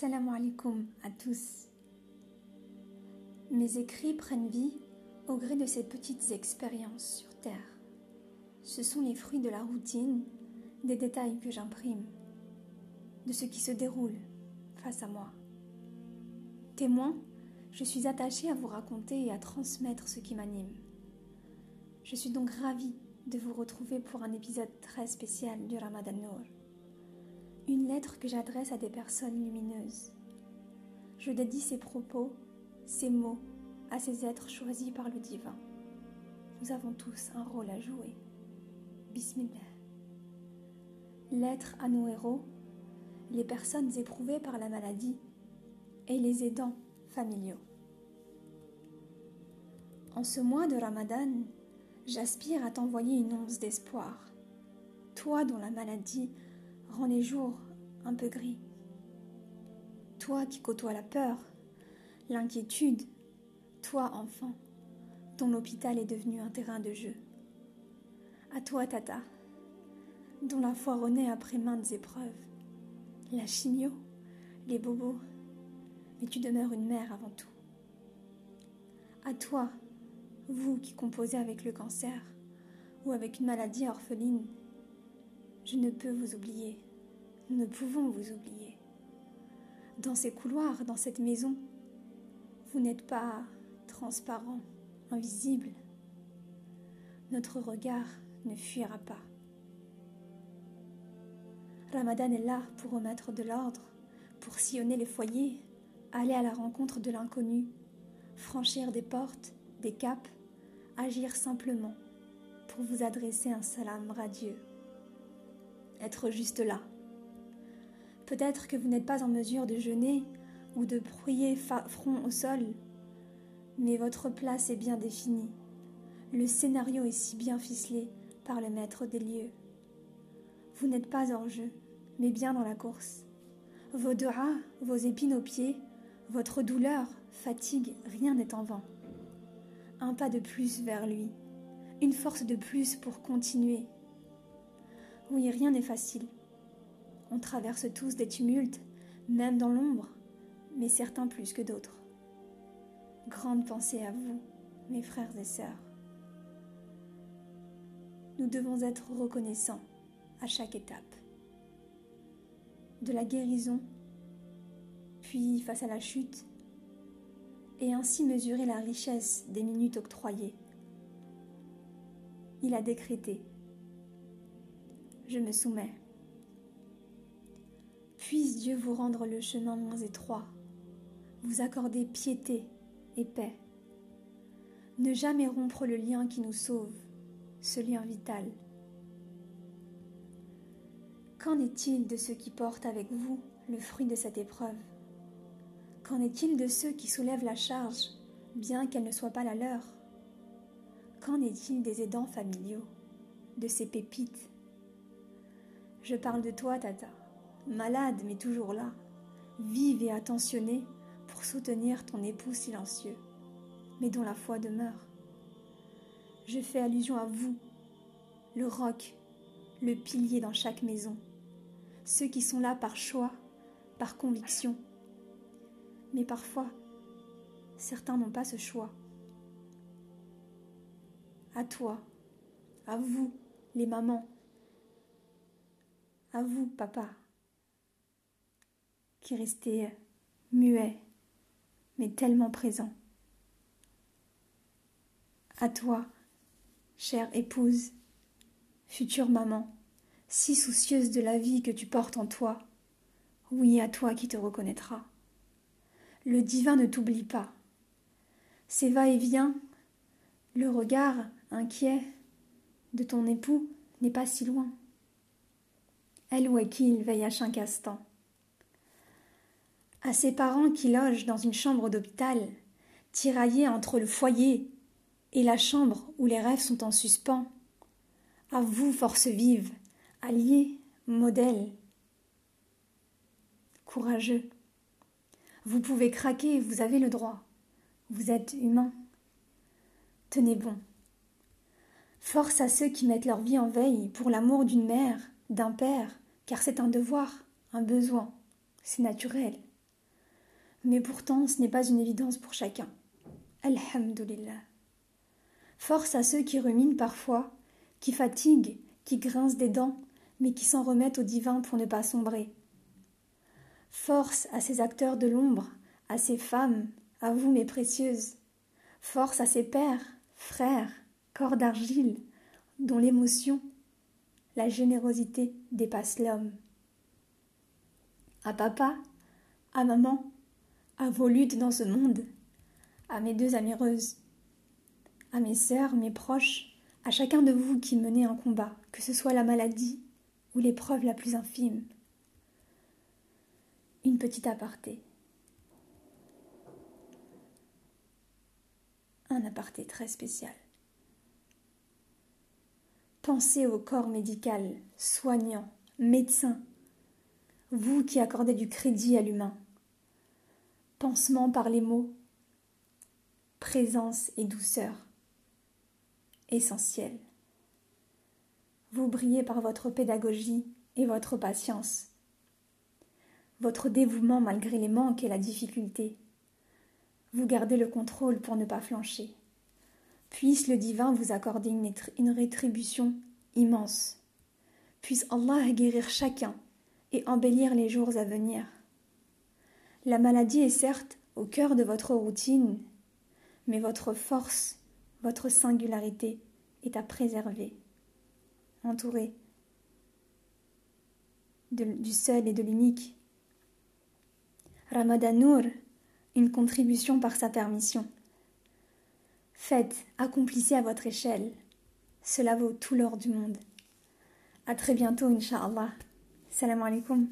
Salam alaikum à tous. Mes écrits prennent vie au gré de ces petites expériences sur Terre. Ce sont les fruits de la routine, des détails que j'imprime, de ce qui se déroule face à moi. Témoin, je suis attachée à vous raconter et à transmettre ce qui m'anime. Je suis donc ravie de vous retrouver pour un épisode très spécial du Ramadan Nour. Une lettre que j'adresse à des personnes lumineuses. Je dédie ces propos, ces mots à ces êtres choisis par le divin. Nous avons tous un rôle à jouer. Bismillah. Lettre à nos héros, les personnes éprouvées par la maladie et les aidants familiaux. En ce mois de Ramadan, j'aspire à t'envoyer une once d'espoir. Toi dont la maladie rend les jours un peu gris. Toi qui côtoies la peur, l'inquiétude, toi enfant, dont l'hôpital est devenu un terrain de jeu. À toi, Tata, dont la foi renaît après maintes épreuves, la chimio, les bobos, mais tu demeures une mère avant tout. À toi, vous qui composez avec le cancer ou avec une maladie orpheline, je ne peux vous oublier. Nous ne pouvons vous oublier. Dans ces couloirs, dans cette maison, vous n'êtes pas transparent, invisible. Notre regard ne fuira pas. Ramadan est là pour remettre de l'ordre, pour sillonner les foyers, aller à la rencontre de l'inconnu, franchir des portes, des caps, agir simplement pour vous adresser un salam radieux être juste là. Peut-être que vous n'êtes pas en mesure de jeûner ou de prier front au sol, mais votre place est bien définie. Le scénario est si bien ficelé par le maître des lieux. Vous n'êtes pas hors jeu, mais bien dans la course. Vos rats, vos épines aux pieds, votre douleur, fatigue, rien n'est en vain. Un pas de plus vers lui, une force de plus pour continuer, oui, rien n'est facile. On traverse tous des tumultes, même dans l'ombre, mais certains plus que d'autres. Grande pensée à vous, mes frères et sœurs. Nous devons être reconnaissants à chaque étape. De la guérison, puis face à la chute, et ainsi mesurer la richesse des minutes octroyées. Il a décrété je me soumets. Puisse Dieu vous rendre le chemin moins étroit, vous accorder piété et paix. Ne jamais rompre le lien qui nous sauve, ce lien vital. Qu'en est-il de ceux qui portent avec vous le fruit de cette épreuve? Qu'en est-il de ceux qui soulèvent la charge, bien qu'elle ne soit pas la leur? Qu'en est-il des aidants familiaux, de ces pépites je parle de toi, Tata, malade mais toujours là, vive et attentionnée pour soutenir ton époux silencieux, mais dont la foi demeure. Je fais allusion à vous, le roc, le pilier dans chaque maison, ceux qui sont là par choix, par conviction. Mais parfois, certains n'ont pas ce choix. À toi, à vous, les mamans, à vous, papa, qui restez muet, mais tellement présent. À toi, chère épouse, future maman, si soucieuse de la vie que tu portes en toi, oui à toi qui te reconnaîtra. Le divin ne t'oublie pas. Ses va-et-vient, le regard inquiet de ton époux n'est pas si loin elle ou à qui il veille à chaque instant. À ses parents qui logent dans une chambre d'hôpital, tiraillés entre le foyer et la chambre où les rêves sont en suspens. À vous, force vive, alliés, modèles, courageux. Vous pouvez craquer, vous avez le droit. Vous êtes humain. Tenez bon. Force à ceux qui mettent leur vie en veille pour l'amour d'une mère, d'un père, car c'est un devoir, un besoin, c'est naturel, Mais pourtant, ce n'est pas une évidence pour chacun. Alhamdulillah. Force à ceux qui ruminent parfois, qui fatiguent, qui grincent des dents, mais qui s'en remettent au divin pour ne pas sombrer. Force à ces acteurs de l'ombre, à ces femmes, à vous mes précieuses. Force à ces pères, frères, corps d'argile, dont l'émotion, la générosité dépasse l'homme. À papa, à maman, à vos luttes dans ce monde, à mes deux amoureuses, à mes sœurs, mes proches, à chacun de vous qui menez un combat, que ce soit la maladie ou l'épreuve la plus infime. Une petite aparté. Un aparté très spécial. Pensez au corps médical, soignant, médecin, vous qui accordez du crédit à l'humain. Pansement par les mots, présence et douceur. Essentiel. Vous brillez par votre pédagogie et votre patience, votre dévouement malgré les manques et la difficulté. Vous gardez le contrôle pour ne pas flancher. Puisse le divin vous accorder une, rétribution immense. Puisse Allah guérir chacun et embellir les jours à venir. La maladie est certes au cœur de votre routine, mais votre force, votre singularité est à préserver. Entouré du seul et de l'unique. Ramadanour, une contribution par sa permission. Faites, accomplissez à votre échelle. Cela vaut tout l'or du monde. À très bientôt, Inch'Allah. Salam alaikum.